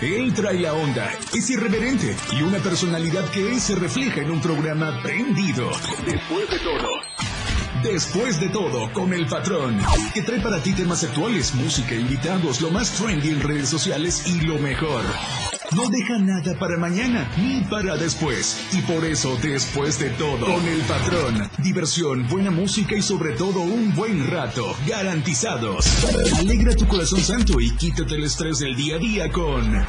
Él trae la onda, es irreverente y una personalidad que se refleja en un programa prendido. Después de todo. Después de todo, con el patrón, que trae para ti temas actuales, música, invitados, lo más trendy en redes sociales y lo mejor. No deja nada para mañana ni para después. Y por eso, después de todo, con el patrón, diversión, buena música y sobre todo un buen rato, garantizados. Alegra tu corazón santo y quítate el estrés del día a día con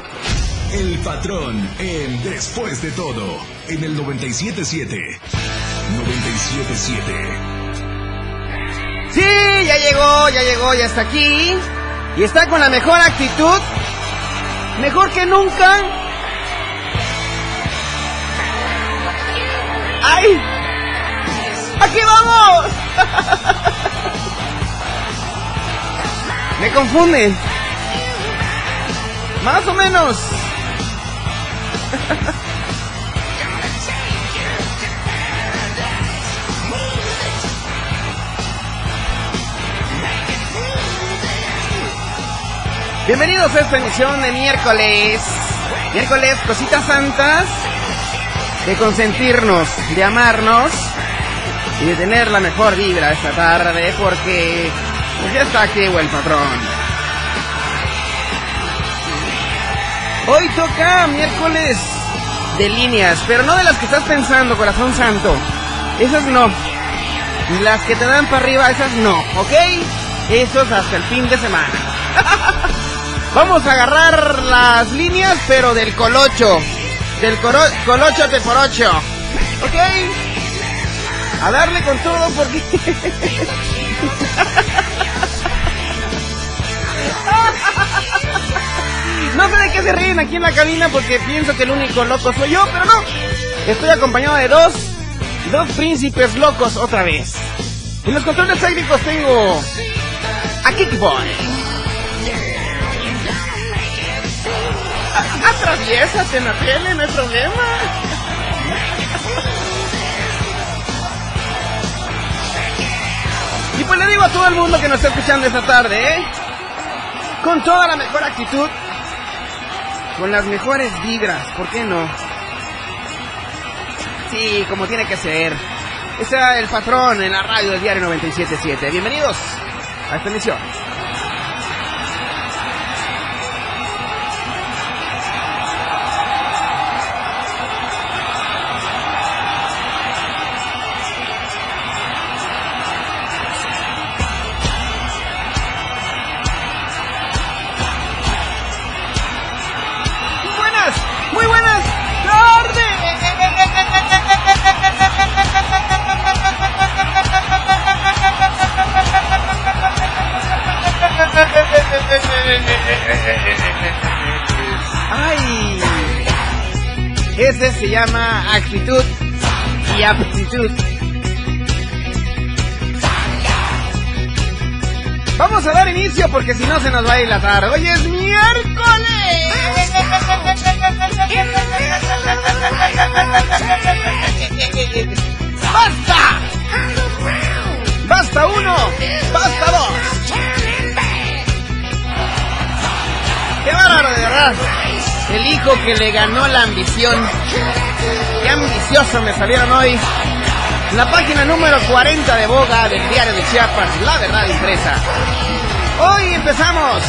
el patrón en Después de todo, en el 977. 977. Sí, ya llegó, ya llegó, ya está aquí. Y está con la mejor actitud. Mejor que nunca. ¡Ay! ¡Aquí vamos! Me confunden. Más o menos. Bienvenidos a esta emisión de miércoles. Miércoles, cositas santas. De consentirnos, de amarnos y de tener la mejor vibra esta tarde porque pues, ya está aquí el patrón. Hoy toca miércoles de líneas, pero no de las que estás pensando, corazón santo. Esas no. Las que te dan para arriba, esas no, ¿ok? Esos hasta el fin de semana. Vamos a agarrar las líneas, pero del colocho. Del colocho de por ocho. ¿Ok? A darle con todo porque... No sé de qué se ríen aquí en la cabina porque pienso que el único loco soy yo, pero no. Estoy acompañado de dos, dos príncipes locos otra vez. En los controles técnicos tengo a Kickboy. Atraviésate tele, no hay problema. Y pues le digo a todo el mundo que nos está escuchando esta tarde, ¿eh? Con toda la mejor actitud, con las mejores vibras, ¿por qué no? Sí, como tiene que ser. Está el patrón en la radio del diario 977. Bienvenidos a esta emisión. Ese se llama actitud y aptitud. Vamos a dar inicio porque si no se nos va a ir la tarde. Hoy es miércoles. ¡Basta! ¡Basta uno! ¡Basta dos! ¡Qué bárbaro, de verdad! El hijo que le ganó la ambición. ¡Qué ambicioso me salieron hoy! La página número 40 de Boga del diario de Chiapas, La Verdad Impresa. Hoy empezamos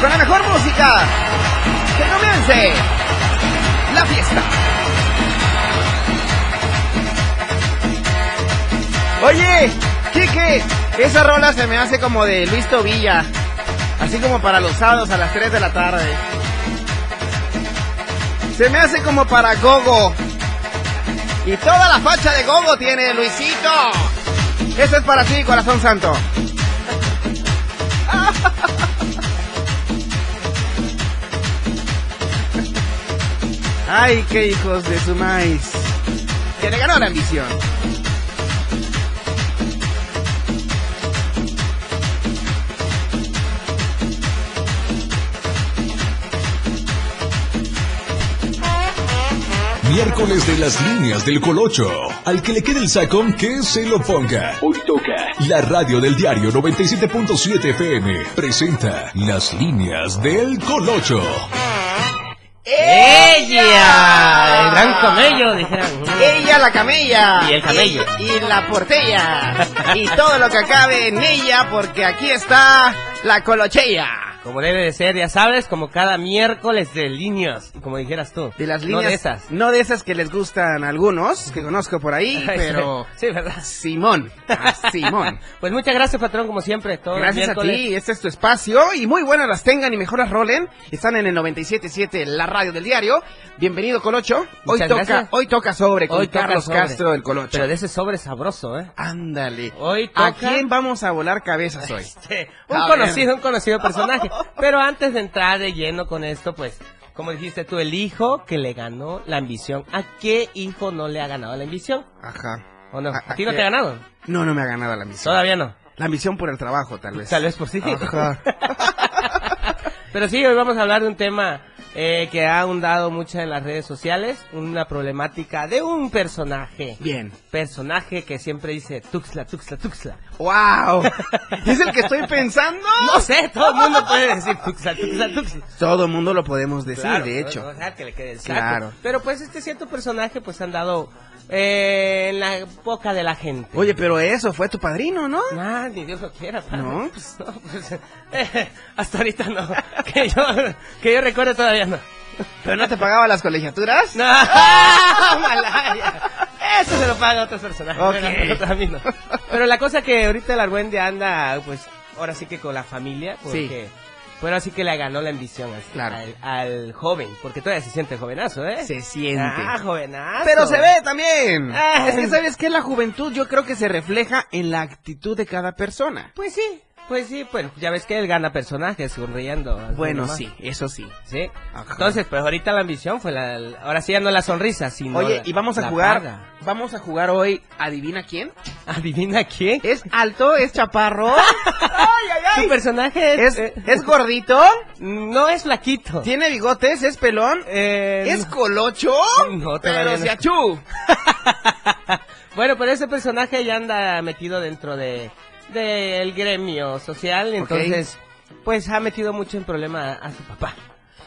con la mejor música. Que comience la fiesta. Oye, Kike, esa rola se me hace como de Luis Tobilla. Así como para los sábados a las 3 de la tarde. Se me hace como para Gogo. Y toda la facha de Gogo tiene Luisito. Eso es para ti, corazón santo. Ay, qué hijos de su maíz. ¡Que le ganó la ambición. Miércoles de las líneas del Colocho. Al que le quede el sacón, que se lo ponga. Hoy toca. La radio del diario 97.7 FM presenta las líneas del Colocho. ¡Ella! El gran camello, dijeron. Ella la camella. Y el camello. Y, y la portella. y todo lo que acabe en ella, porque aquí está la colochella. Como debe de ser, ya sabes, como cada miércoles de líneas, como dijeras tú. De las No líneas. de esas. No de esas que les gustan a algunos, que conozco por ahí, pero. Sí, ¿verdad? Simón. a Simón. Pues muchas gracias, patrón, como siempre. Todos los Gracias a ti, este es tu espacio y muy buenas las tengan y mejor las rolen. Están en el 97.7, la radio del diario. Bienvenido Colocho. Hoy Muchas toca, gracias. hoy toca sobre con Hoy Carlos sobre. Castro del Colocho. Pero de ese sobre sabroso, ¿eh? Ándale. Hoy ¿A toca- quién vamos a volar cabezas hoy? Este, un A conocido, ver. un conocido personaje. Pero antes de entrar de lleno con esto, pues, como dijiste tú, el hijo que le ganó la ambición. ¿A qué hijo no le ha ganado la ambición? Ajá. ¿O no? ¿A- ¿A, a ti no qué? te ha ganado? No, no me ha ganado la ambición. Todavía no. La ambición por el trabajo, tal vez. Tal vez por sí. Ajá. Pero sí, hoy vamos a hablar de un tema eh, que ha ahondado mucho en las redes sociales, una problemática de un personaje. Bien. Personaje que siempre dice Tuxla, Tuxla, Tuxla. ¡Wow! ¿Es el que estoy pensando? No sé, todo el mundo puede decir Tuxla, Tuxla, Tuxla. Todo mundo lo podemos decir, Claro, de hecho. no, que le quede el saco. Claro. Pero pues este cierto personaje pues han dado eh, en la boca de la gente. Oye, pero eso fue tu padrino, ¿no? Ah, ni Dios lo quiera, padre. No. Pues, no, pues, eh, hasta ahorita no. Que yo, que yo recuerde todavía no. ¿Pero no te pagaba las colegiaturas? No, Malaya. Eso se lo paga a otros personajes. Ok. pero- pero a mí no. Pero la cosa que ahorita el Argüende anda, pues, ahora sí que con la familia, porque, pero así que le ganó la ambición al, Claro. al, al joven, porque todavía se siente jovenazo, ¿eh? Se siente. Ah, jovenazo. Pero se ve también. Ah. Es que sabes que la juventud yo creo que se refleja en la actitud de cada persona. Pues sí, pues sí, pues ya ves que él gana personajes sonriendo. Bueno, sí, eso sí. Sí. Ajá. Entonces, pues ahorita la ambición fue la, la- ahora sí ya no la sonrisa, sino Oye, y vamos a jugar. paga. Vamos a jugar hoy. ¿Adivina quién? ¿Adivina quién? ¿Es alto? ¿Es chaparro? ¡Ay, ay, Tu personaje es, ¿Es, eh, ¿Es gordito? no es flaquito. ¿Tiene bigotes? ¿Es pelón? Eh, ¿Es colocho? No, todavía pero achú. bueno, pero ese personaje ya anda metido dentro de del gremio social, entonces pues ha metido mucho en problema a, su papá.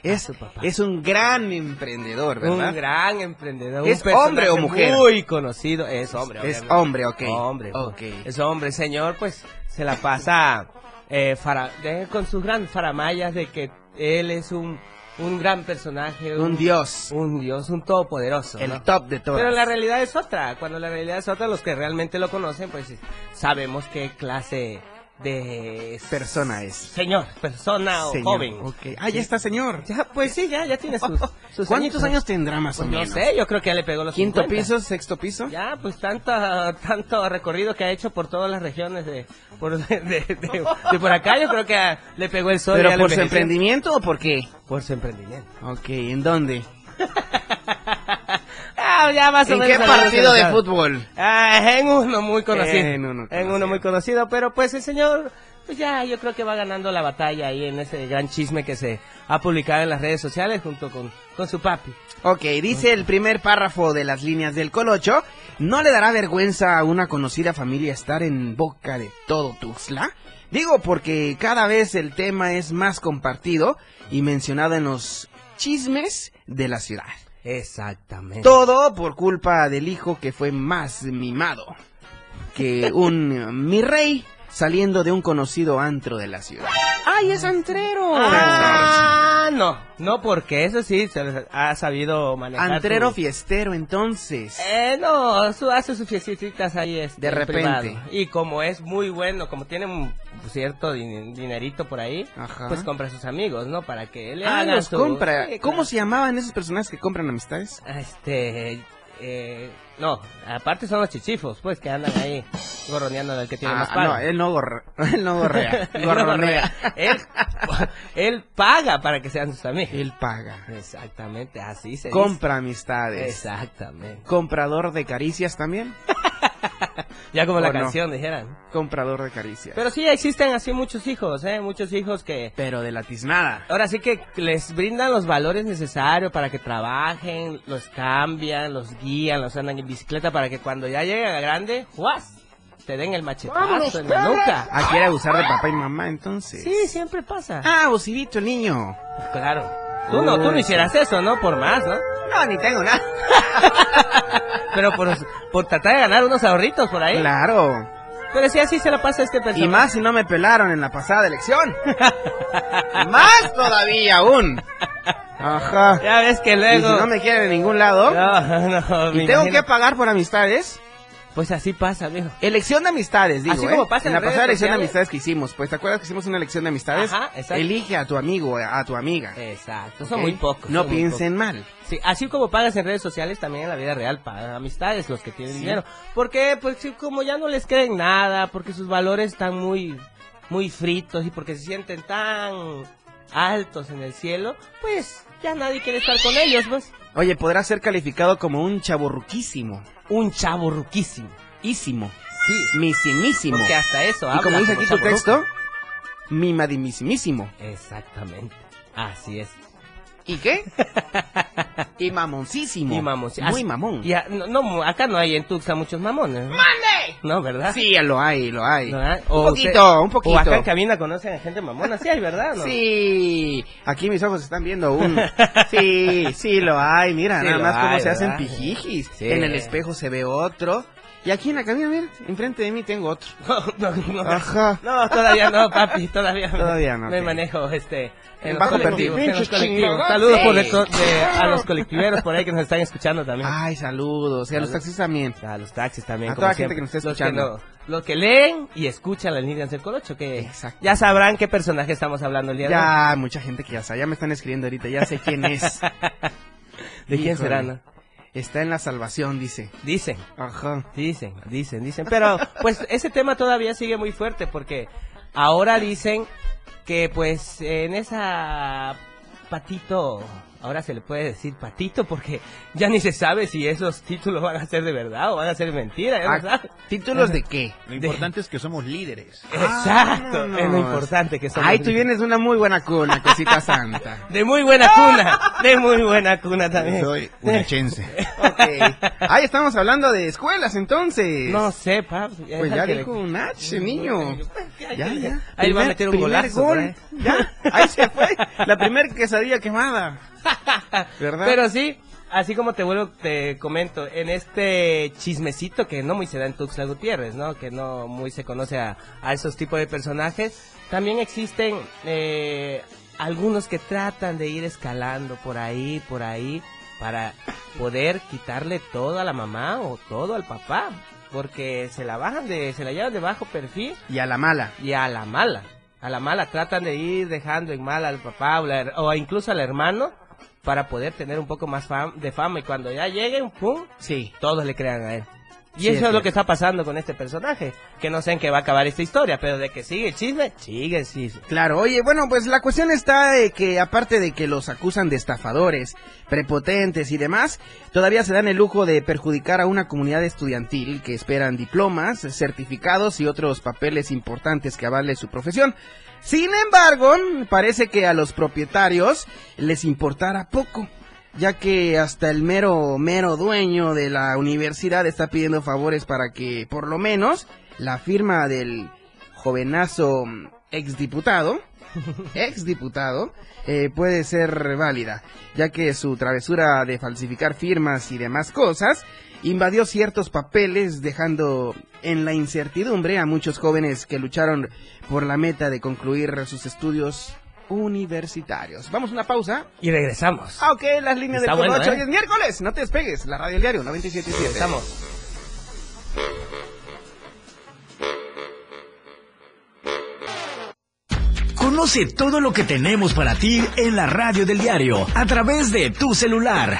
Es, su papá. es un gran emprendedor, ¿verdad? Un gran emprendedor. ¿Es un hombre o mujer? Muy conocido. Es hombre. Es hombre, ok. Hombre. pues. Ok. Es hombre, señor, pues se la pasa eh, fara- de- con sus grandes faramayas de que él es un, un gran personaje. Un dios. Un dios, un todopoderoso. El ¿no? top de todas. Pero la realidad es otra. Cuando la realidad es otra, los que realmente lo conocen, pues sabemos qué clase de persona es. señor, persona o Señor, joven. ok. Ah, ya está, señor. Ya, pues sí, ya, ya tiene sus, sus ¿Cuántos añitos. años tendrá más Pues o no menos? sé, yo creo que ya le pegó los ¿Quinto 50. piso? ¿Sexto piso? Ya, pues tanto, tanto recorrido que ha hecho por todas las regiones de por, de, de- de- de por acá, yo creo que a- le pegó el sol. ¿Pero por su emprendimiento o por qué? Por su emprendimiento. Ok, ¿en dónde? Ya más o ¿En qué partido de fútbol? Ah, en uno muy conocido. En uno conocido. uno muy conocido, pero pues el señor, pues ya yo creo que va ganando la batalla ahí en ese gran chisme que se ha publicado en las redes sociales junto con, con su papi. Ok, dice el primer párrafo de las líneas del Colocho. ¿No le dará vergüenza a una conocida familia estar en boca de todo Tuxtla? Digo porque cada vez el tema es más compartido y mencionado en los chismes de la ciudad. Exactamente. Todo por culpa del hijo que fue más mimado que un mi rey saliendo de un conocido antro de la ciudad. ¡Ay, es antrero! Ah, no, no, porque eso sí se les ha sabido manejar. Antrero su- fiestero, entonces. Eh, no, su, hace sus fiestitas ahí este, De en repente. privado. Y como es muy bueno, como tiene un cierto din- dinerito por ahí, Ajá. pues compra a sus amigos, ¿no? Para que le Ah, hagan los su- compra. Sí, ¿Cómo se llamaban esos personajes que compran amistades? Este, eh, no, aparte son los chichifos, pues, que andan ahí gorroneando del que tiene Ah, más paga. no, él no, gorre- él no gorrea, Él gorronea. él, él paga para que sean sus amigos. Él paga. Exactamente, así se Compra amistades. Exactamente. Comprador de caricias también. Ya como la canción dijeran. Comprador de caricias. Pero sí existen así muchos hijos, ¿eh? Muchos hijos que Pero de la tiznada. ahora sí que les brindan los valores necesarios para que trabajen, los cambian, los guían, los andan en bicicleta para que cuando ya lleguen a grande, ¡juas! Te den el machetazo en la nuca. Ah, quiere abusar de papá y mamá, entonces. Sí, siempre pasa. Ah, abusivito el niño. Claro. Tú no, tú no hicieras eso, ¿no? Por más, ¿no? No, ni tengo nada. Pero por, por tratar de ganar unos ahorritos por ahí. Claro. Pero sí, así se la pasa a este personaje. Y más si no me pelaron en la pasada elección. más todavía aún. Ajá. Ya ves que Y si luego... no me quieren en ningún lado. No, no, y tengo imagino- que pagar por amistades. Pues así pasa, amigo. Elección de amistades, digo, Así ¿eh? como pasa en en la pasada elección de amistades que hicimos. Pues, ¿te acuerdas que hicimos una elección de amistades? Ajá, exacto. Elige a tu amigo, a tu amiga. Exacto, son muy pocos. No piensen mal. Sí, así como pagas en redes sociales, también en la vida real pagan amistades los que tienen dinero. Porque, pues, sí, como ya no les creen nada, porque sus valores están muy, muy fritos y porque se sienten tan altos en el cielo, pues ya nadie quiere estar con ellos, pues. Oye, podrá ser calificado como un chaborruquísimo. Un chavo ruquísimo. Ísimo. Sí, Misimísimo. porque hasta eso Y como dice aquí tu texto, mimadimisimísimo. Exactamente. Así es. ¿Y qué? y mamoncísimo. Y Muy mamón. Ya, no, no, acá no hay en Tuxa muchos mamones. ¿no? No, ¿verdad? Sí, lo hay, lo hay. ¿No hay? Un poquito, usted- un poquito. O acá en cabina conocen a gente mamona. Sí hay, ¿verdad? ¿No? Sí, aquí mis ojos están viendo un... Sí, sí lo hay, mira, Sí nada más cómo hay, se hacen pijijis. Sí. En el espejo se ve otro. Y aquí en la cabina, mira, enfrente de mí tengo otro. No, no, no. Ajá. No, todavía no, papi, todavía no. Todavía no, Me manejo, este, en Bajo chingados. Saludos por Sí. de a los colectiveros por ahí que nos están escuchando también. Ay, saludos. Y a los taxistas también. A los taxis también. A como toda gente siempre. que nos está Los escuchando. no- Los que, leen y escuchan las líneas del Colocho, que Exacto. ya sabrán qué personaje estamos hablando el día de hoy. Ya, mucha gente que ya sabe, ya me están escribiendo ahorita, ya sé quién es. ¿De quién será, no? Está en la salvación, dice. Dicen. Ajá. Dicen, dicen, dicen. Pero pues ese tema todavía sigue muy fuerte porque ahora dicen que pues en esa patito, ahora se le puede decir patito porque ya ni se sabe si esos títulos van a ser de verdad o van a ser mentira. ya no Ah. ¿Títulos de qué? Lo importante es que somos líderes. Exacto, Vámonos. es lo importante que somos. Ay, tú vienes de una muy buena cuna, cosita santa. De muy buena cuna, de muy buena cuna también. Soy unachense. Ok. Ahí estamos hablando de escuelas, entonces. No sé, pap. Pues ya dijo le- un H, niño. Ya, ya. Ahí va a Primer- meter un primer golazo. ahí. gol. Ya, ahí se fue. La primer quesadilla quemada. ¿Verdad? Pero sí, así como te vuelvo, te comento, en este chismecito que no muy se da en Tuxtla Gutiérrez, ¿no? Que no muy se conoce a, a esos tipos de personajes, también existen eh, algunos que tratan de ir escalando por ahí, por ahí, para poder quitarle todo a la mamá o todo al papá. Porque se la bajan de, se la llevan de bajo perfil Y a la mala. y a la mala. A la mala tratan de ir dejando en mal al papá o, la her- o incluso al hermano para poder tener un poco más fam- de fama y cuando ya lleguen, ¡pum! Sí. Todos le crean a él. Y Sí, eso es es, lo que está pasando con este personaje, que no sé en qué va a acabar esta historia, pero de que sigue el chisme, sigue el chisme. Claro, oye, bueno, pues la cuestión está de que aparte de que los acusan de estafadores, prepotentes y demás, todavía se dan el lujo de perjudicar a una comunidad estudiantil que esperan diplomas, certificados y otros papeles importantes que avale su profesión. Sin embargo, parece que a los propietarios les importara poco, ya que hasta el mero, mero dueño de la universidad está pidiendo favores para que, por lo menos, la firma del jovenazo exdiputado, exdiputado, eh, puede ser válida, ya que su travesura de falsificar firmas y demás cosas invadió ciertos papeles, dejando en la incertidumbre a muchos jóvenes que lucharon por la meta de concluir sus estudios universitarios. Vamos a una pausa. Y regresamos. Ah, ok, las líneas Está del bueno, Colocho. ¿eh? Hoy es miércoles, no te despegues. La Radio del Diario 97.7. Regresamos. Conoce todo lo que tenemos para ti en la radio del diario a través de tu celular.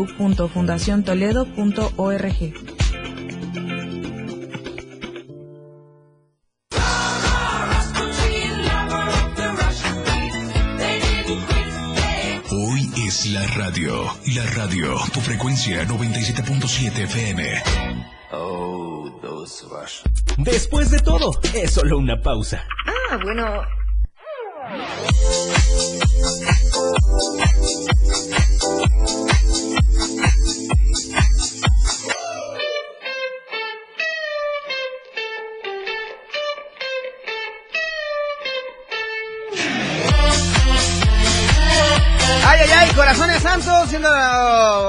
www.fundaciontoledo.org. Hoy es la radio. La radio. Tu frecuencia 97.7 FM. Después de todo, es solo una pausa. Ah, bueno. Ay, ay, ay, corazones santos, siendo,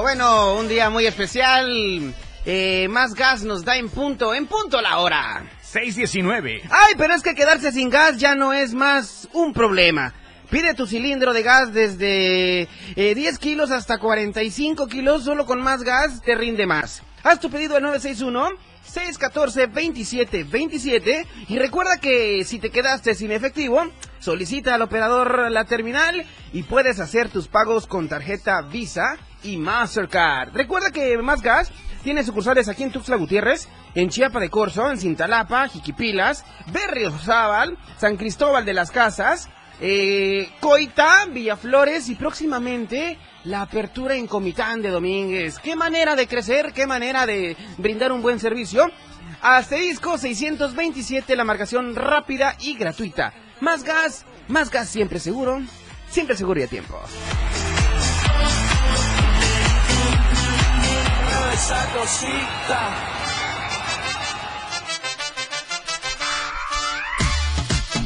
bueno, un día muy especial. Eh, más gas nos da en punto, en punto la hora. 619. Ay, pero es que quedarse sin gas ya no es más un problema. Pide tu cilindro de gas desde eh, 10 kilos hasta 45 kilos, solo con más gas te rinde más. Haz tu pedido al 961 614 27 27 y recuerda que si te quedaste sin efectivo, solicita al operador la terminal y puedes hacer tus pagos con tarjeta Visa y Mastercard. Recuerda que Más Gas tiene sucursales aquí en Tuxtla Gutiérrez, en Chiapa de Corzo, en Cintalapa, Jiquipilas, Berriozábal, San Cristóbal de las Casas, eh, Coita, Villaflores y próximamente la apertura en Comitán de Domínguez. Qué manera de crecer, qué manera de brindar un buen servicio. Asterisco 627, la marcación rápida y gratuita. Más gas, más gas siempre seguro, siempre seguro y a tiempo. Esa cosita.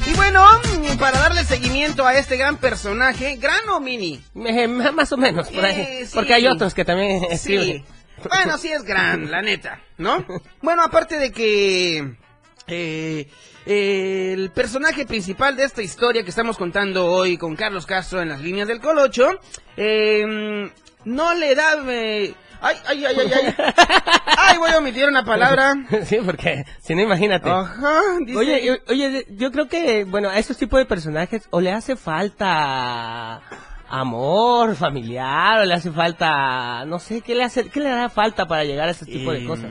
Y bueno, para darle seguimiento a este gran personaje, gran o mini. Eh, más o menos, por ahí. Eh, sí. Porque hay otros que también Sí. escriben. Bueno, sí es gran, la neta, ¿no? Bueno, aparte de que eh, eh, el personaje principal de esta historia que estamos contando hoy con Carlos Castro en las líneas del Colocho, eh, no le da... ay, ay, ay, ay, ay. Ay, voy a omitir una palabra. sí, porque si no, imagínate. Ajá, dice- Oye, yo- oye, yo creo que, bueno, a estos tipos de personajes o le hace falta amor familiar o le hace falta, no sé, ¿qué le hace, qué le da falta para llegar a ese tipo de Eh, cosas?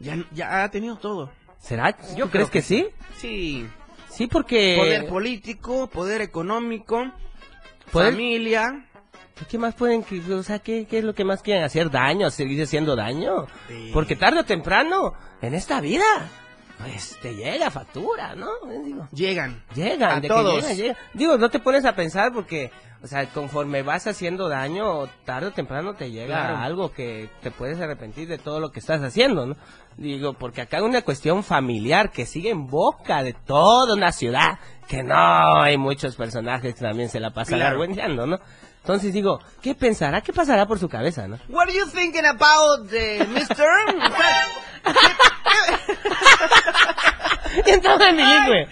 Ya, ya ha tenido todo. ¿Será? Yo ¿Tú crees que, que sí? Sí. Sí, porque... Poder político, poder económico, Poder- familia. ¿Qué más pueden, o sea, ¿qué, qué es lo que más quieren hacer daño, seguir haciendo daño? Sí. Porque tarde o temprano, en esta vida, pues te llega factura, ¿no? Eh, Digo, Llegan. llegan, A de todos. que llegan, llegan. Digo, no te pones a pensar porque, o sea, conforme vas haciendo daño, tarde o temprano te llega Claro. algo que te puedes arrepentir de todo lo que estás haciendo, ¿no? Digo, porque acá hay una cuestión familiar que sigue en boca de toda una ciudad, que no hay muchos personajes que también se la pasan Claro. ¿no? Entonces digo, ¿qué pensará? ¿Qué pasará por su cabeza, no? What are you thinking about, eh, mister? Y entonces bilingüe.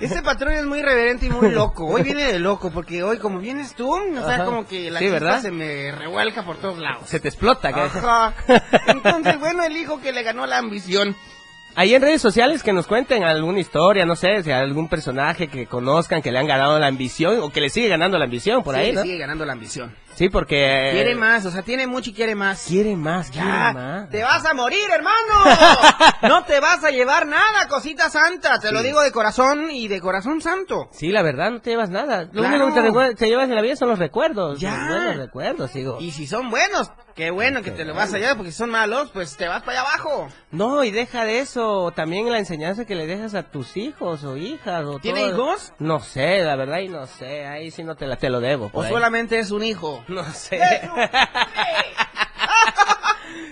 Este patrón es muy reverente y muy loco. Hoy viene de loco, porque hoy como vienes tú, o sea, Ajá. como que la Sí, chispa ¿verdad? se me revuelca por todos lados. Se te explota. que- Ajá. Entonces, bueno, el hijo que le ganó la ambición. Ahí en redes sociales que nos cuenten alguna historia, no sé, si hay algún personaje que conozcan que le han ganado la ambición o que le sigue ganando la ambión por Sí, ahí, ¿no? sigue ganando la ambición. Sí, porque... Quiere más, o sea, tiene mucho y quiere más. Quiere más, quiere Ya, más. te vas a morir, hermano. no te vas a llevar nada, cosita santa. Te lo digo de corazón y de corazón santo. Sí, la verdad, no te llevas nada. Lo Claro. único que te llevas en la vida son los recuerdos. Ya. Los buenos recuerdos, digo. Y si son buenos, qué bueno que te lo vas a llevar, porque si son malos, pues te vas para allá abajo. No, y deja de eso. También la enseñanza que le dejas a tus hijos o hijas. O ¿Tiene todo. hijos? No sé, la verdad, y no sé. Ahí sí no te, la, te lo debo. O ahí. solamente es un hijo. No sé.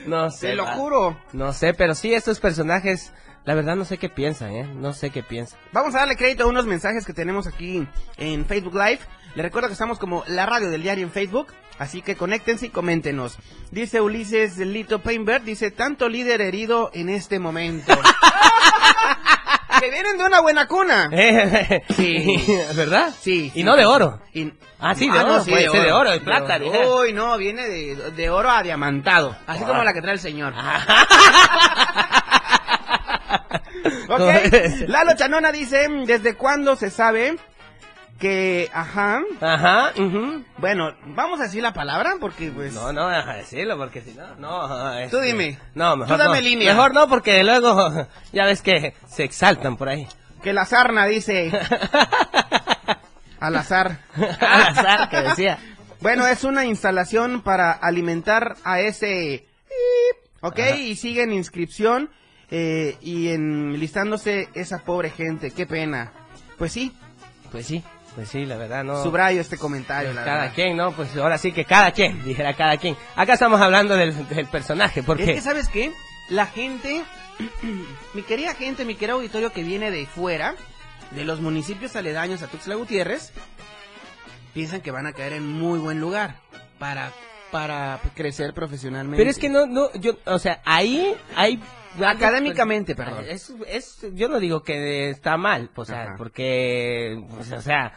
no sé. Te lo va. juro. No sé, pero sí, estos personajes, la verdad no sé qué piensan, ¿eh? No sé qué piensan. Vamos a darle crédito a unos mensajes que tenemos aquí en Facebook Live. Les recuerdo que estamos como la radio del diario en Facebook, así que conéctense y coméntenos. Dice Ulises Lito Painberg, dice, tanto líder herido en este momento. que vienen de una buena cuna. Sí. ¿Verdad? Sí. Y no de oro. Y- Ah, sí, de oro, puede ser de oro, de plata, oro. Uy, no, viene de, de oro a diamantado. Así como la que trae el señor. ¿Cómo ok. Lalo Chanona dice, ¿desde cuándo se sabe que, ajá, Ajá, bueno, vamos a decir la palabra porque pues... No, no, deja de decirlo porque si no, no. este, Tú dime. No, mejor Tú dame no. línea. Mejor no porque luego ya ves que se exaltan por ahí. Que la sarna dice... Al azar. Al azar, que decía. Bueno, es una instalación para alimentar a ese... Ok, y sigue en inscripción eh, y en listándose esa pobre gente. Qué pena. Pues sí, Pues sí, pues sí, la verdad no. subrayo este comentario, Pues la cada verdad. quien, ¿no? Pues ahora sí que cada quien, dijera cada quien. Acá estamos hablando del, del personaje, Es porque... que, ¿sabes qué? La gente, mi querida gente, mi querido auditorio que viene de fuera, de los municipios aledaños a Tuxtla Gutiérrez, piensan que van a caer en muy buen lugar para, para crecer profesionalmente. Pero es que no, no, yo, o sea, ahí hay... Académicamente, perdón. Es, es, yo no digo que está mal, o sea, Ajá. porque, pues, o sea,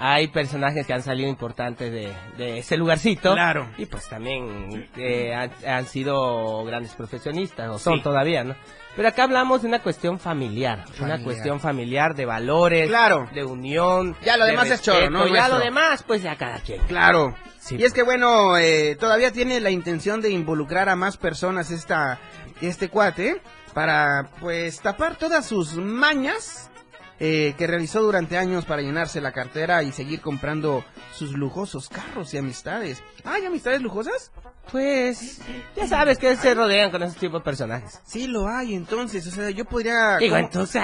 hay personajes que han salido importantes de, de ese lugarcito. Claro. Y pues también eh, han, han sido grandes profesionistas, o son Sí. todavía, ¿no? Pero acá hablamos de una cuestión familiar, Familiar. una cuestión familiar de valores, Claro. de unión. Ya lo de demás es choro, ¿no? Ya Nuestro. lo demás, pues ya cada quien. Claro. Sí. Y es que bueno, eh, todavía tiene la intención de involucrar a más personas esta, este cuate para pues tapar todas sus mañas eh, que realizó durante años para llenarse la cartera y seguir comprando sus lujosos carros y amistades. ¿Hay amistades lujosas? Pues, ya sabes que se rodean con esos tipos de personajes. Sí lo hay, entonces, o sea, yo podría... Digo, ¿cómo? entonces,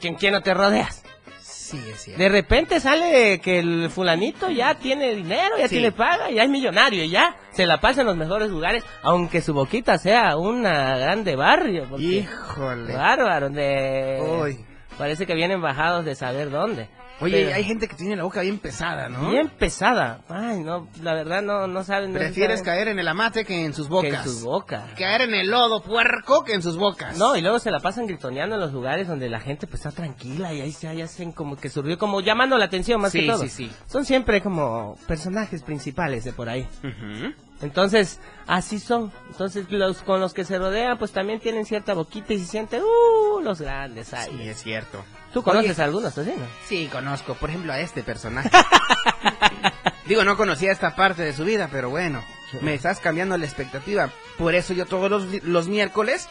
¿quién, quién no te rodeas? Sí, es cierto. De repente sale que el fulanito ya tiene dinero, ya Sí. tiene paga, ya es millonario, y ya se la pasa en los mejores lugares, aunque su boquita sea una grande barrio. Híjole. Bárbaro, de... Uy. Parece que vienen bajados de saber dónde. Oye, Pero- hay gente que tiene la boca bien pesada, ¿no? Bien pesada. Ay, no, la verdad no, no saben. no Prefieres saben caer en el amate que en sus que bocas. en sus bocas. Caer en el lodo puerco que en sus bocas. No, y luego se la pasan gritoneando en los lugares donde la gente pues está tranquila y ahí se ahí hacen como que surgió como llamando la atención más Sí, que todo. sí, sí. Son siempre como personajes principales de por ahí. Ujú. Entonces, así son. Entonces, los con los que se rodean pues también tienen cierta boquita y se sienten, uh, los grandes ahí. Sí, es cierto. ¿Tú conoces Oye, a algunos, así, no? Sí, conozco, por ejemplo, a este personaje. Digo, no conocía esta parte de su vida, pero bueno, me estás cambiando la expectativa. Por eso yo todos los, los miércoles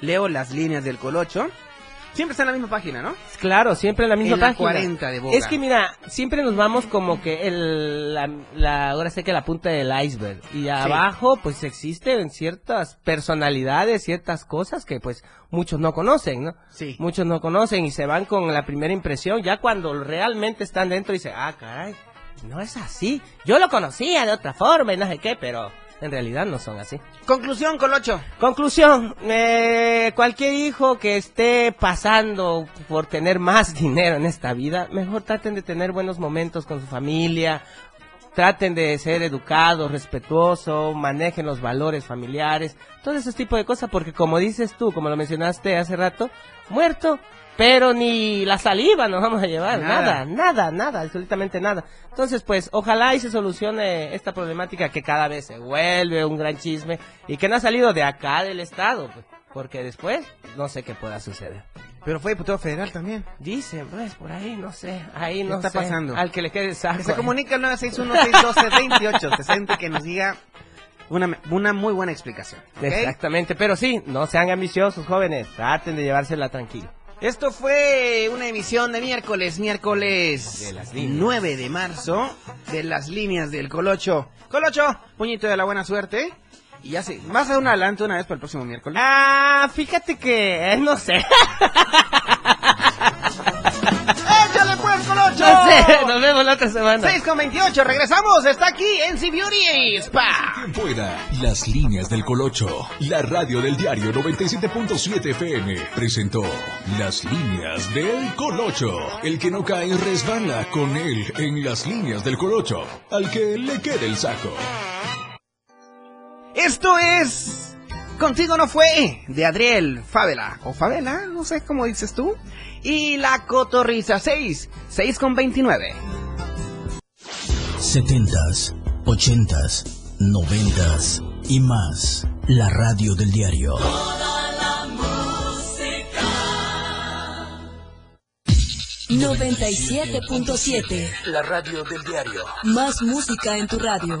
leo las líneas del Colocho. Siempre está en la misma página, ¿no? Claro, siempre en la misma En la página. 40 de Boga. Es que mira, siempre nos vamos como que el, la, la- ahora sé que la punta del iceberg. Y abajo, pues existen ciertas personalidades, ciertas cosas que pues muchos no conocen, ¿no? Sí. Muchos no conocen y se van con la primera impresión. Ya cuando realmente están dentro dicen, ah, caray, no es así. Yo lo conocía de otra forma y no sé qué, pero en realidad no son así. Conclusión, Colocho. Conclusión, eh, cualquier hijo que esté pasando por tener más dinero en esta vida, mejor traten de tener buenos momentos con su familia, traten de ser educados, respetuosos, manejen los valores familiares, todo ese tipo de cosas, porque como dices tú, como lo mencionaste hace rato, muerto, pero ni la saliva nos vamos a llevar, Nada. nada, nada, nada, absolutamente nada. Entonces, pues, ojalá y se solucione esta problemática que cada vez se vuelve un gran chisme y que no ha salido de acá del estado, pues. porque después no sé qué pueda suceder. Pero fue diputado federal también. Dicen, pues, por ahí, no sé, ahí ¿Qué no está sé. pasando? Al que le quede saco. Que se comunica al 961-612-2860 que nos diga una, una muy buena explicación. Exactamente, pero sí, no sean ambiciosos, jóvenes, traten de llevársela tranquilo. Esto fue una emisión de miércoles, miércoles De las líneas. 9 de marzo, de las líneas del Colocho. Colocho, puñito de la buena suerte. Y ya sé, ¿vas a un adelanto una vez para el próximo miércoles? Ah, fíjate que, eh, no sé, nos vemos la otra semana. 6 con 28, regresamos, está aquí en Beauty Spa. Fuera, las líneas del Colocho. La radio del diario 97.7 FM presentó las líneas del Colocho. El que no cae resbala con él en las líneas del Colocho. Al que le quede el saco. Esto es Contigo no fue de Adriel Favela o Favela, no sé cómo dices tú. Y la cotorriza 6, 6 con 29. 70s, 80s, 90s y más. La radio del diario. 97.7. La radio del diario. Más música en tu radio.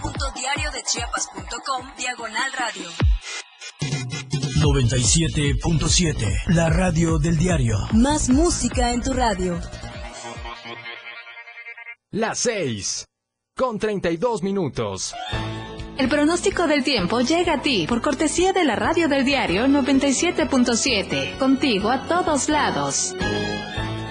www.diariodechiapas.com Diagonal radio. 97.7. La radio del diario. Más música en tu radio. Las 6. Con 32 minutos. El pronóstico del tiempo llega a ti por cortesía de la radio del diario 97.7, contigo a todos lados.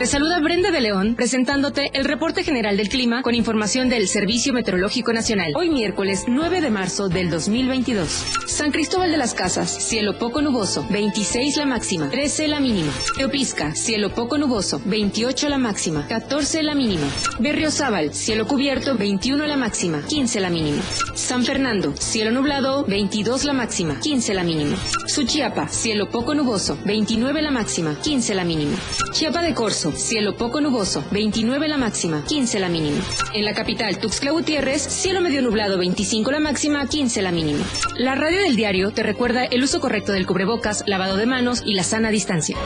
Te saluda Brenda de León presentándote el reporte general del clima con información del Servicio Meteorológico Nacional. Hoy miércoles 9 de marzo del 2022. San Cristóbal de las Casas, cielo poco nuboso, 26 la máxima, 13 la mínima. Teopisca, cielo poco nuboso, 28 la máxima, 14 la mínima. Berriozábal, cielo cubierto, 21 la máxima, 15 la mínima. San Fernando, cielo nublado, 22 la máxima, 15 la mínima. Suchiapa, cielo poco nuboso, 29 la máxima, 15 la mínima. Chiapa de Corzo, cielo poco nuboso, 29 la máxima, 15 la mínima. En la capital, Tuxtla Gutiérrez, cielo medio nublado, 25 la máxima, 15 la mínima. La radio del diario te recuerda el uso correcto del cubrebocas, lavado de manos y la sana distancia.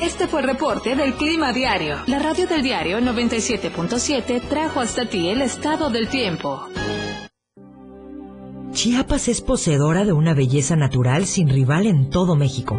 Este fue el reporte del clima diario. La radio del diario 97.7 trajo hasta ti el estado del tiempo. Chiapas es poseedora de una belleza natural sin rival en todo México.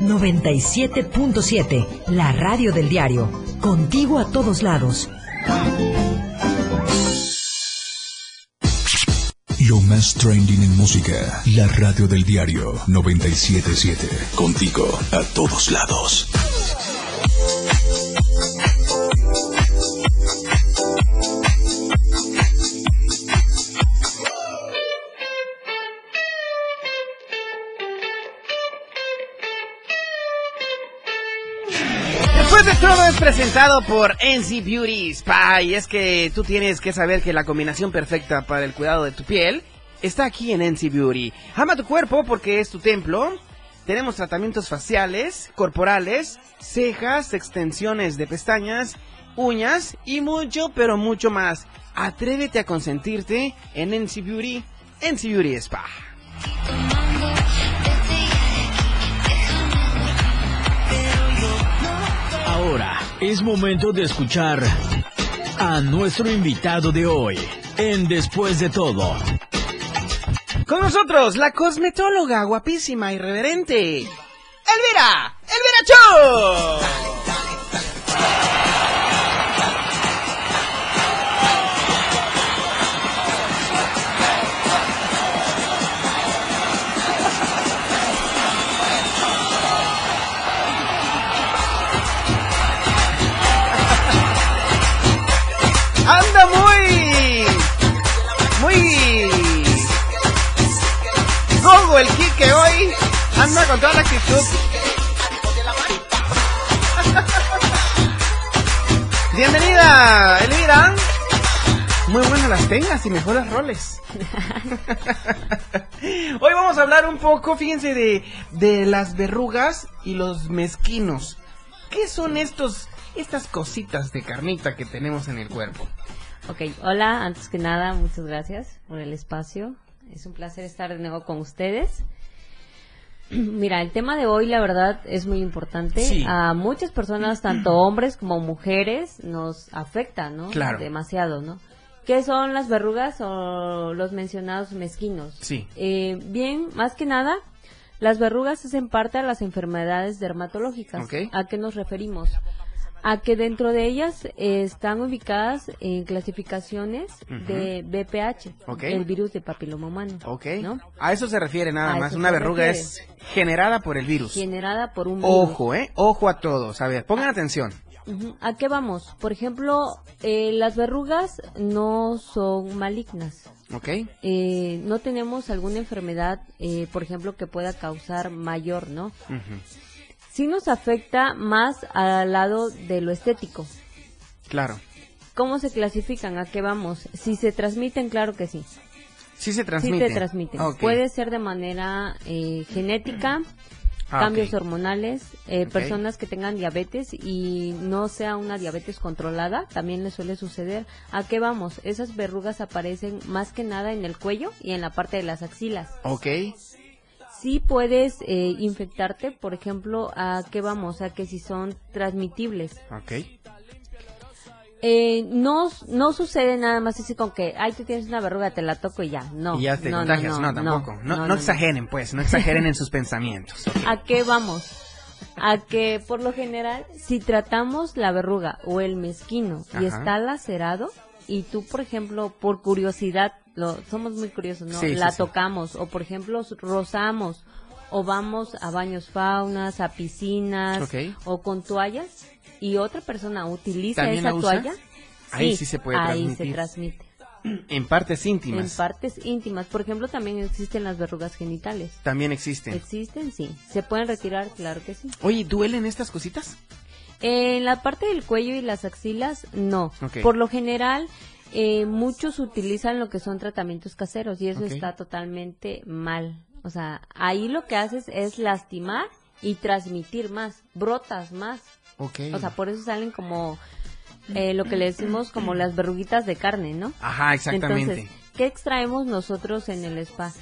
97.7, la radio del diario, contigo a todos lados. Lo más trending en música. La radio del diario 977. Contigo a todos lados. Todo es presentado por NC Beauty Spa y es que tú tienes que saber que la combinación perfecta para el cuidado de tu piel está aquí en NC Beauty. Ama tu cuerpo porque es tu templo. Tenemos tratamientos faciales, corporales, cejas, extensiones de pestañas, uñas y mucho, pero mucho más. Atrévete a consentirte en NC Beauty, NC Beauty Spa. Es momento de escuchar a nuestro invitado de hoy en Después de todo. Con nosotros, la cosmetóloga guapísima, irreverente, Elvira, Elvira Cho. Anda muy, muy Gogo el Kike hoy anda con toda la actitud. Bienvenida, Elvira. Muy buenas las tengas y mejores roles. Hoy vamos a hablar un poco, fíjense, de, de las verrugas y los mezquinos. ¿Qué son estos, estas cositas de carnita que tenemos en el cuerpo? Ok, hola, antes que nada, muchas gracias por el espacio. Es un placer estar de nuevo con ustedes. Mira, el tema de hoy, la verdad, es muy importante. Sí. A muchas personas, tanto hombres como mujeres, nos afecta, ¿no? Claro. Demasiado, ¿no? ¿Qué son las verrugas o los mencionados mezquinos? Sí. Eh, bien, más que nada, las verrugas hacen parte de las enfermedades dermatológicas. Ok. ¿A qué nos referimos? A que dentro de ellas eh, están ubicadas en clasificaciones de BPH, el virus de papiloma humano. Ok. ¿no? A eso se refiere nada A más. Una verruga refiere. es generada por el virus. Generada por un virus. Ojo, ¿eh? Ojo a todos. A ver, pongan atención. Ujú. ¿A qué vamos? Por ejemplo, eh, las verrugas no son malignas. ¿Ok? Eh, no tenemos alguna enfermedad, eh, por ejemplo, que pueda causar mayor, ¿no? Ujú. Sí nos afecta más al lado de lo estético. Claro. ¿Cómo se clasifican? ¿A qué vamos? Si se transmiten, claro que sí. Sí se Sí transmite. te transmiten. Puede ser de manera eh, genética, Ah, cambios hormonales, eh, personas que tengan diabetes y no sea una diabetes controlada, también le suele suceder. ¿A qué vamos? Esas verrugas aparecen más que nada en el cuello y en la parte de las axilas. Ok. Sí puedes eh, infectarte, por ejemplo, ¿a qué vamos? A que si son transmitibles. Ok. Eh, no, no sucede nada más así con que, ay, tú tienes una verruga, te la toco y ya. No. y ya te no, contagias. No, tampoco. No, no, exageren, pues. No exageren en sus pensamientos. ¿A qué vamos? A que por lo general, si tratamos la verruga o el mezquino y está lacerado, y tú, por ejemplo, por curiosidad, lo, somos muy curiosos, ¿no? Sí, sí, la sí. tocamos, o por ejemplo, rozamos, o vamos a baños faunas, a piscinas, Ok. o con toallas, y otra persona utiliza ¿También esa usa? toalla, Ahí sí se puede ahí transmitir. se transmite. En partes íntimas. En partes íntimas. Por ejemplo, también existen las verrugas genitales. También existen. ¿Existen? Sí. ¿Se pueden retirar? Claro que sí. Oye, ¿duelen estas cositas? En la parte del cuello y las axilas, no. Por lo general, eh, muchos utilizan lo que son tratamientos caseros y eso está totalmente mal. O sea, ahí lo que haces es lastimar y transmitir más, brotas más. Ok. O sea, por eso salen como eh, lo que le decimos como las verruguitas de carne, ¿no? Ajá, exactamente. Entonces, ¿qué extraemos nosotros en el spa?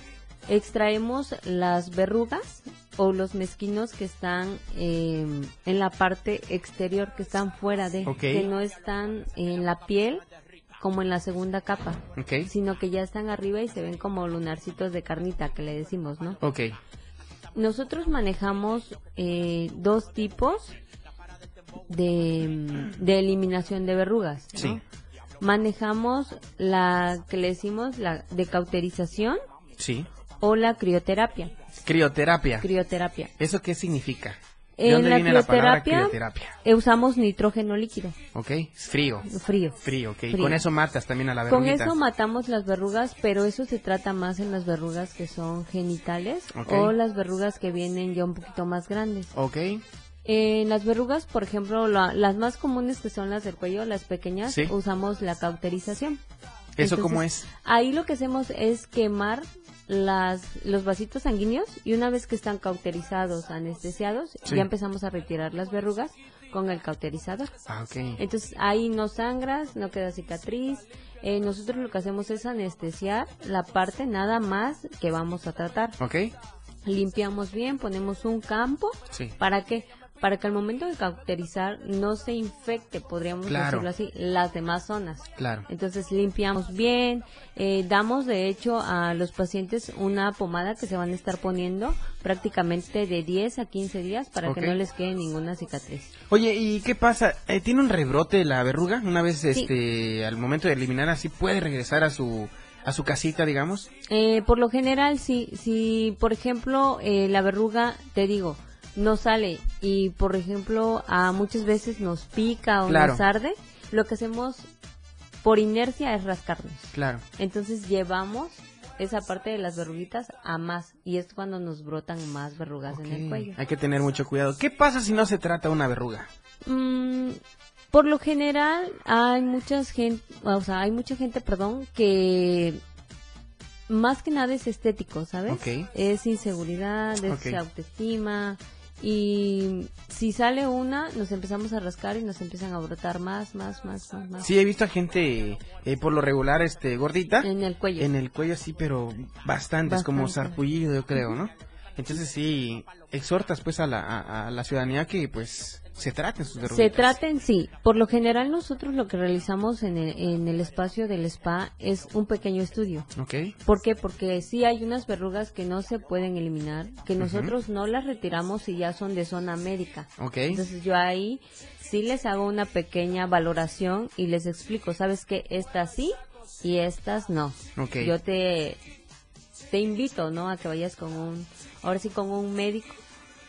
Extraemos las verrugas o los mezquinos que están eh, en la parte exterior, que están fuera de, que no están en la piel como en la segunda capa, sino que ya están arriba y se ven como lunarcitos de carnita que le decimos, ¿no? Ok. Nosotros manejamos eh, dos tipos de, de eliminación de verrugas. ¿no? Sí. Manejamos la que le decimos la de cauterización Sí. o la crioterapia. Crioterapia. Crioterapia. ¿Eso qué significa? ¿De En dónde la viene la palabra crioterapia eh, usamos nitrógeno líquido, Ok. Es frío. frío. Frío, ok. Frío. Con eso matas también a la Con verruguita. eso matamos las verrugas, pero eso se trata más en las verrugas que son genitales o las verrugas que vienen ya un poquito más grandes. Ok. En las verrugas, por ejemplo, la- las más comunes que son las del cuello, las pequeñas, Sí. usamos la cauterización. ¿Eso Entonces, cómo es? Ahí lo que hacemos es quemar las, los vasitos sanguíneos y una vez que están cauterizados, anestesiados, Sí. ya empezamos a retirar las verrugas con el cauterizador. Ah, ok. Entonces ahí no sangras, no queda cicatriz. Eh, nosotros lo que hacemos es anestesiar la parte nada más que vamos a tratar. Ok. Limpiamos bien, ponemos un campo. Sí. ¿Para qué? Para que al momento de cauterizar no se infecte, podríamos Claro. decirlo así, las demás zonas. Claro. Entonces limpiamos bien, eh, damos de hecho a los pacientes una pomada que se van a estar poniendo prácticamente de 10 a 15 días para que no les quede ninguna cicatriz. Oye, ¿y qué pasa? Eh, ¿Tiene un rebrote la verruga? Una vez, Sí. este, al momento de eliminar así, ¿puede regresar a su, a su casita, digamos? Eh, por lo general, si, si por ejemplo eh, la verruga, te digo, no sale y por ejemplo a muchas veces nos pica o Claro. nos arde, lo que hacemos por inercia es rascarnos. Claro. Entonces llevamos esa parte de las verruguitas a más y es cuando nos brotan más verrugas en el cuello. Hay que tener mucho cuidado. ¿Qué pasa si no se trata una verruga? Mm, por lo general hay muchas gente, o sea, hay mucha gente, perdón, que más que nada es estético, ¿sabes? Ok. Es inseguridad, es autoestima y si sale una nos empezamos a rascar y nos empiezan a brotar más, más, más, más, más. Sí, he visto a gente, eh, por lo regular, este, gordita. En el cuello. En el cuello sí, pero bastantes, como Bastante. sarpullido, yo creo, ¿no? Entonces sí, exhortas pues a la, a, a la ciudadanía que pues se traten sus verrugas. Se traten, sí. Por lo general nosotros lo que realizamos en el, en el espacio del spa es un pequeño estudio. Ok. ¿Por qué? Porque sí hay unas verrugas que no se pueden eliminar, que nosotros no las retiramos y ya son de zona médica. Ok. Entonces yo ahí sí les hago una pequeña valoración y les explico, ¿sabes qué? Estas sí y estas no. Ok. Yo te, te invito, ¿no? A que vayas con un, ahora sí con un médico.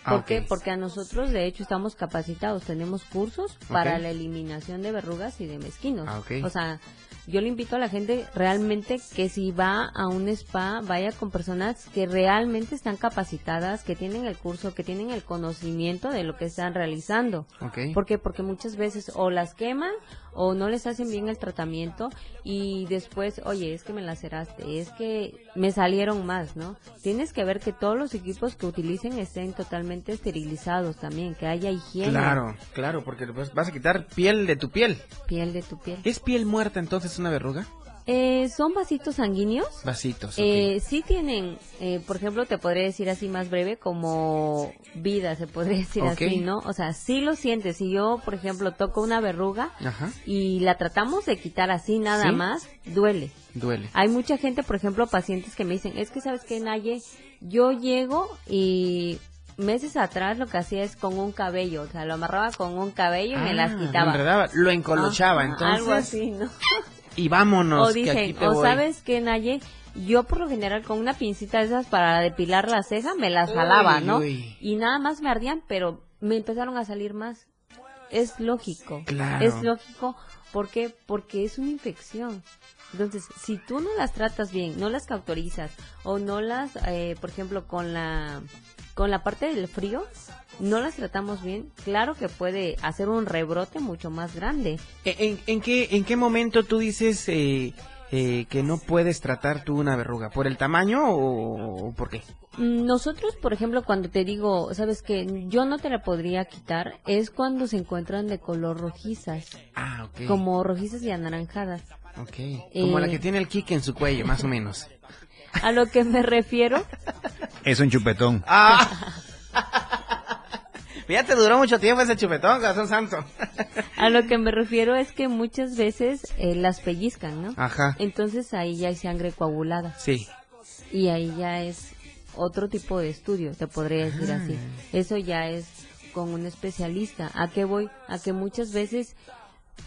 Ah, ¿Por qué? Porque a nosotros, de hecho, estamos capacitados. Tenemos cursos para la eliminación de verrugas y de mezquinos. Ah. O sea, yo le invito a la gente realmente que si va a un spa, vaya con personas que realmente están capacitadas, que tienen el curso, que tienen el conocimiento de lo que están realizando. ¿Por qué? Porque muchas veces o las queman o no les hacen bien el tratamiento y después, oye, es que me laceraste, es que me salieron más, ¿no? Tienes que ver que todos los equipos que utilicen estén totalmente esterilizados también, que haya higiene. Claro, claro, porque pues, vas a quitar piel de tu piel. Piel de tu piel. ¿Es piel muerta entonces una verruga? Eh, son vasitos sanguíneos. Vasitos. Eh, sí tienen, eh, por ejemplo, te podría decir así más breve, como vida, se podría decir así, ¿no? O sea, sí lo sientes. Si yo, por ejemplo, toco una verruga Ajá. y la tratamos de quitar así nada ¿Sí? más, duele. Duele. Hay mucha gente, por ejemplo, pacientes que me dicen, es que sabes que Naye, yo llego y meses atrás lo que hacía es con un cabello, o sea, lo amarraba con un cabello y me las Ah, quitaba. lo enredaba, lo encolochaba, entonces. Algo así, ¿no? Y vámonos, o que dicen, aquí te o voy. sabes que Naye, yo por lo general con una pincita de esas para depilar la ceja me las jalaba, Uy, ¿no? uy. Y nada más me ardían, pero me empezaron a salir más. Es lógico. Claro. Es lógico. ¿Por qué? Porque es una infección. Entonces, si tú no las tratas bien, no las cautorizas o no las, eh, por ejemplo, con la con la parte del frío, no las tratamos bien, claro que puede hacer un rebrote mucho más grande. ¿En, en qué, ¿En qué momento tú dices eh, eh, que no puedes tratar tú una verruga? ¿Por el tamaño o, o por qué? Nosotros, por ejemplo, cuando te digo, sabes que yo no te la podría quitar, es cuando se encuentran de color rojizas, Ah, ok. como rojizas y anaranjadas. Ok. Como Eh, la que tiene el kick en su cuello, más o menos. A lo que me refiero, Es un chupetón. ¡Ah! Ya te duró mucho tiempo ese chupetón, corazón santo. a lo que me refiero es que muchas veces eh, las pellizcan, ¿no? Ajá. Entonces ahí ya hay sangre coagulada Sí. y ahí ya es otro tipo de estudio, te podría decir así. Ah. Eso ya es con un especialista. ¿A qué voy? A que muchas veces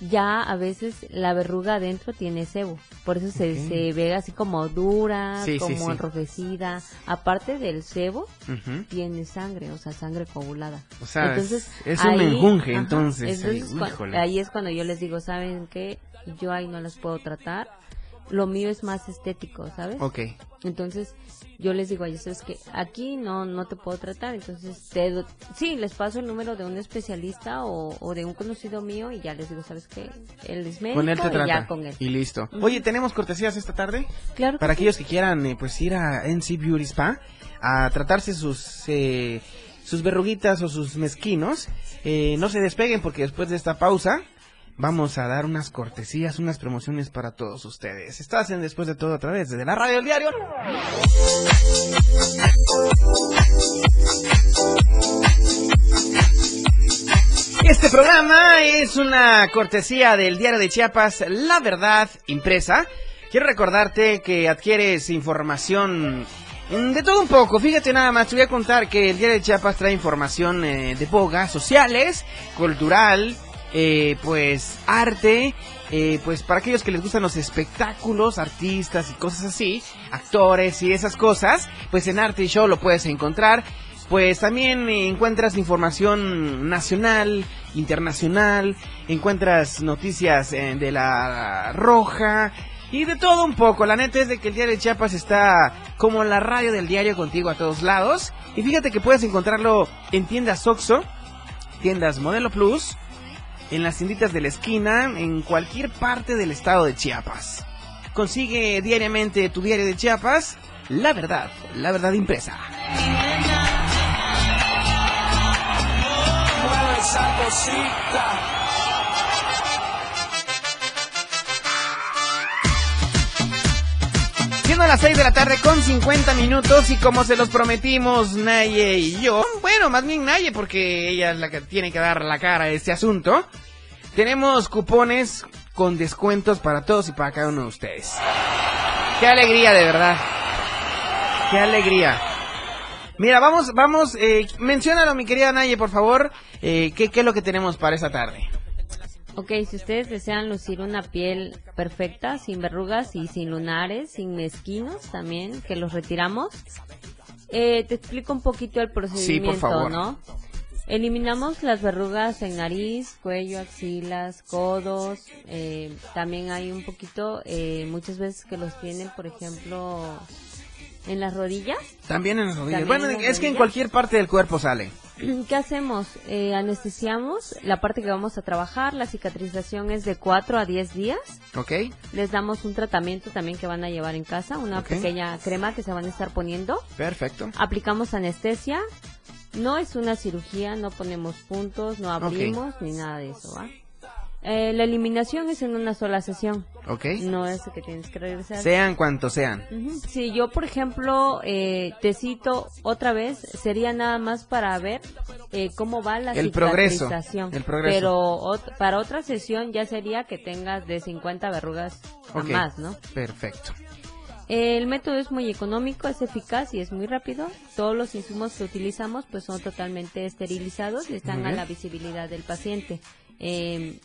ya a veces la verruga adentro tiene sebo, por eso se, se ve así como dura, Sí, como sí. enrojecida. Aparte del sebo, tiene sangre, o sea, sangre coagulada. O sea, es- es un menjunje, entonces, entonces ahí, ahí es cuando yo les digo, ¿saben qué? Yo ahí no las puedo tratar. Lo mío es más estético, ¿sabes? Ok. Entonces, yo les digo a ellos, es que aquí no no te puedo tratar, entonces te do- sí, les paso el número de un especialista o, o de un conocido mío y ya les digo, ¿sabes qué? Él es médico Con él te y trata. ya con él. Y listo. Oye, ¿tenemos cortesías esta tarde? Claro que Para sí. aquellos que quieran eh, pues ir a NC Beauty Spa a tratarse sus eh, sus verruguitas o sus mezquinos, eh, no se despeguen porque después de esta pausa vamos a dar unas cortesías, unas promociones para todos ustedes. Estás en Después de todo a través de la radio del diario. Este programa es una cortesía del diario de Chiapas, La Verdad Impresa. Quiero recordarte que adquieres información mm, de todo un poco. Fíjate nada más, te voy a contar que el diario de Chiapas trae información eh, de boga, sociales, cultural, eh, pues arte, eh, pues para aquellos que les gustan los espectáculos, artistas y cosas así, actores y esas cosas, pues en Arte y Show lo puedes encontrar. Pues también encuentras información nacional, internacional, encuentras noticias eh, de la roja y de todo un poco. La neta es de que el diario de Chiapas está como la radio del diario contigo a todos lados. Y fíjate que puedes encontrarlo en tiendas Oxxo, tiendas Modelo Plus, en las tienditas de la esquina, en cualquier parte del estado de Chiapas. Consigue diariamente tu diario de Chiapas, la verdad, la verdad impresa. Esa cosita. Siendo las 6 de la tarde con 50 minutos y como se los prometimos Naye y yo, bueno, más bien Naye porque ella es la que tiene que dar la cara a este asunto, tenemos cupones con descuentos para todos y para cada uno de ustedes. Qué alegría de verdad. Qué alegría. Mira, vamos, vamos, eh, menciónalo mi querida Naye, por favor, eh, ¿qué, ¿qué es lo que tenemos para esta tarde? Ok, si ustedes desean lucir una piel perfecta, sin verrugas y sin lunares, sin mezquinos también, que los retiramos, eh, te explico un poquito el procedimiento, favor. ¿no? Eliminamos las verrugas en nariz, cuello, axilas, codos. eh, también hay un poquito, eh, muchas veces que los tienen, por ejemplo, en las rodillas. También en las rodillas. Bueno, las es que en rodillas. cualquier parte del cuerpo sale. ¿Qué hacemos? Eh, anestesiamos la parte que vamos a trabajar. La cicatrización es de 4 a 10 días. ¿Ok? Les damos un tratamiento también que van a llevar en casa, una Ok. pequeña crema que se van a estar poniendo. Perfecto. Aplicamos anestesia. No es una cirugía, no ponemos puntos, no abrimos ni nada de eso, ¿va? Eh, la eliminación es en una sola sesión. ¿Ok? No es que tienes que regresar. Sean cuantos sean. Ujú. Si yo, por ejemplo, eh, te cito otra vez, sería nada más para ver eh, cómo va la El progreso, el progreso. Pero ot- para otra sesión ya sería que tengas de 50 verrugas a Ok. más, ¿no? Perfecto. El método es muy económico, es eficaz y es muy rápido. Todos los insumos que utilizamos pues son totalmente esterilizados y están a la visibilidad del paciente. Eh,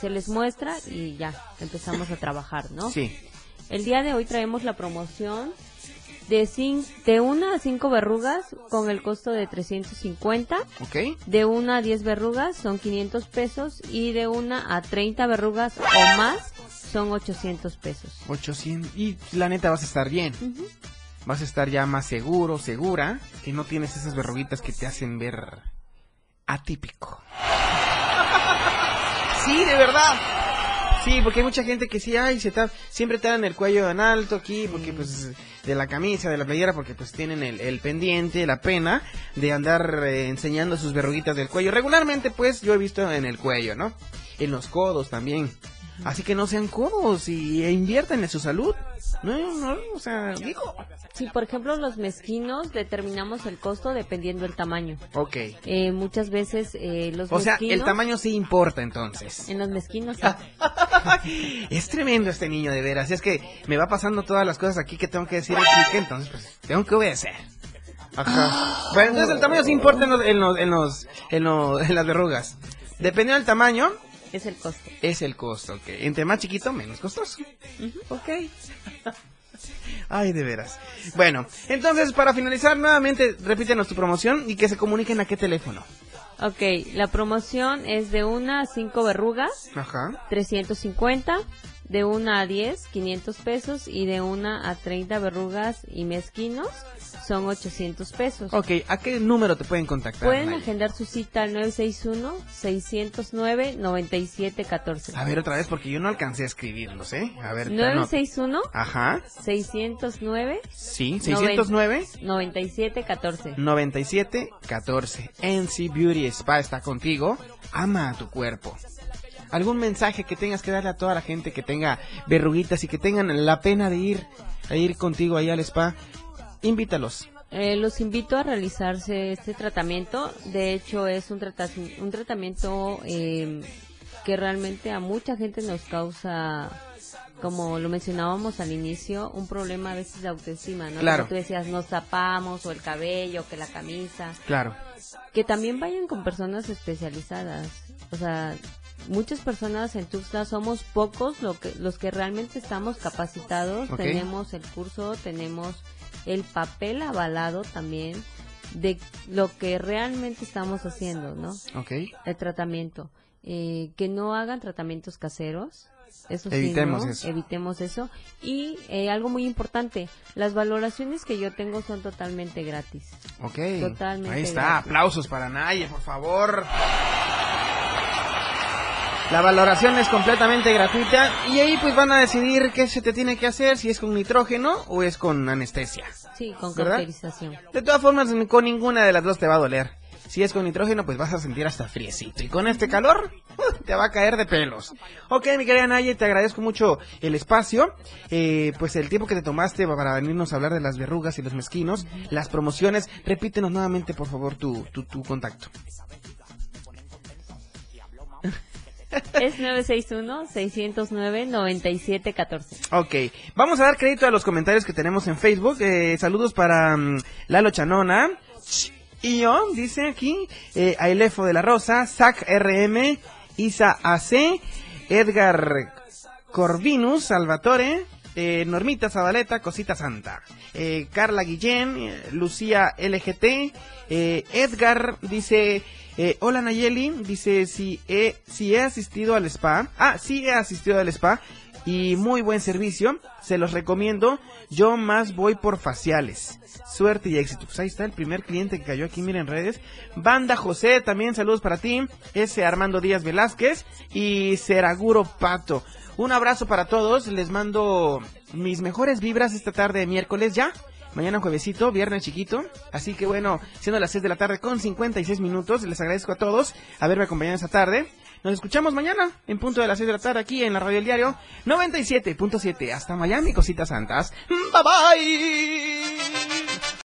se les muestra y ya empezamos a trabajar, ¿no? Sí. El día de hoy traemos la promoción de, cin- de una a cinco verrugas con el costo de 350. ¿Ok? De una a 10 verrugas son 500 pesos y de una a 30 verrugas o más son 800 pesos. 800. Y la neta vas a estar bien. Vas a estar ya más seguro, segura. Y no tienes esas verruguitas que te hacen ver atípico. Sí, de verdad. Sí, porque hay mucha gente que sí, ay, se siempre te dan el cuello en alto aquí, porque pues de la camisa, de la playera, porque pues tienen el, el pendiente, la pena de andar eh, enseñando sus verruguitas del cuello. Regularmente pues yo he visto en el cuello, ¿no? En los codos también. Así que no sean codos y e inviertan en su salud. No, no, o sea, digo. Sí, por ejemplo, los mezquinos determinamos el costo dependiendo del tamaño. Ok. Eh, muchas veces eh, los O sea, el mezquinos- tamaño sí importa entonces. En los mezquinos, sí. Es tremendo este niño, de veras. Es que me va pasando todas las cosas aquí que tengo que decir aquí, que entonces pues tengo que obedecer. Ajá. Bueno, entonces el tamaño sí importa en, los, en, los, en, los- en, los- en las verrugas. Dependiendo del tamaño, es el costo. es el costo, ok. Entre más chiquito, menos costoso. Ok. Ay, de veras. Bueno, entonces para finalizar, nuevamente repítenos tu promoción y que se comuniquen a qué teléfono. Ok, la promoción es de una a 5 verrugas, Ajá. 350, de una a 10, 500 pesos y de una a 30 verrugas y mezquinos son 800 pesos. Ok, ¿a qué número te pueden contactar? Pueden Nay? agendar su cita al 961-609-9714. A ver otra vez porque yo no alcancé a escribirlos, ¿eh? A ver. no- 961 Ajá. 609 Sí, 609 9714. 97 14. NC Beauty Spa está contigo. Ama a tu cuerpo. algún mensaje que tengas que darle a toda la gente que tenga verruguitas y que tengan la pena de ir, a ir contigo ahí al spa, invítalos. Eh, los invito a realizarse este tratamiento. De hecho, es un, trata un tratamiento eh, que realmente a mucha gente nos causa, como lo mencionábamos al inicio, un problema a veces de autoestima, ¿no? Claro. Como tú decías, nos tapamos o el cabello, que la camisa. Claro. Que también vayan con personas especializadas. O sea, muchas personas en Tuxtla somos pocos lo que, los que realmente estamos capacitados. Tenemos el curso, tenemos el papel avalado también de lo que realmente estamos haciendo, ¿no? Ok. El tratamiento. Eh, que no hagan tratamientos caseros. Eso sí, Evitemos ¿no? eso. Evitemos eso. Y eh, algo muy importante, las valoraciones que yo tengo son totalmente gratis. Ok. Totalmente Ahí está. gratis. Aplausos para Naye, por favor. La valoración es completamente gratuita y ahí pues van a decidir qué se te tiene que hacer, si es con nitrógeno o es con anestesia. Sí, con cauterización. De todas formas, con ninguna de las dos te va a doler. Si es con nitrógeno, pues vas a sentir hasta friecito. Y con este calor, ¡uh! te va a caer de pelos. Ok, mi querida Naye, te agradezco mucho el espacio. Eh, pues el tiempo que te tomaste para venirnos a hablar de las verrugas y los mezquinos, las promociones. Repítenos nuevamente, por favor, tu, tu, tu contacto. Es 961-609-9714. Ok, vamos a dar crédito a los comentarios que tenemos en Facebook. Eh, saludos para mm, Lalo Chanona. Io, dice aquí. Eh, Ailefo de la Rosa. Zach RM. Isa AC. Edgar Corvinus. Salvatore. eh, Normita Zabaleta. Cosita Santa. eh, Carla Guillén. eh, Lucía LGT. eh, Edgar dice... Eh, hola Nayeli, dice si he, si he asistido al spa. Ah, sí he asistido al spa y muy buen servicio. Se los recomiendo. Yo más voy por faciales. Suerte y éxito. Pues ahí está el primer cliente que cayó aquí, miren en redes. Banda José, también saludos para ti. Ese Armando Díaz Velázquez y Seraguro Pato. Un abrazo para todos. Les mando mis mejores vibras esta tarde de miércoles ya. Mañana juevesito, viernes chiquito. Así que bueno, siendo las 6 de la tarde con 56 minutos, les agradezco a todos haberme acompañado esta tarde. Nos escuchamos mañana en punto de las 6 de la tarde aquí en la Radio del Diario 97.7. Hasta Miami, cositas santas. Bye bye.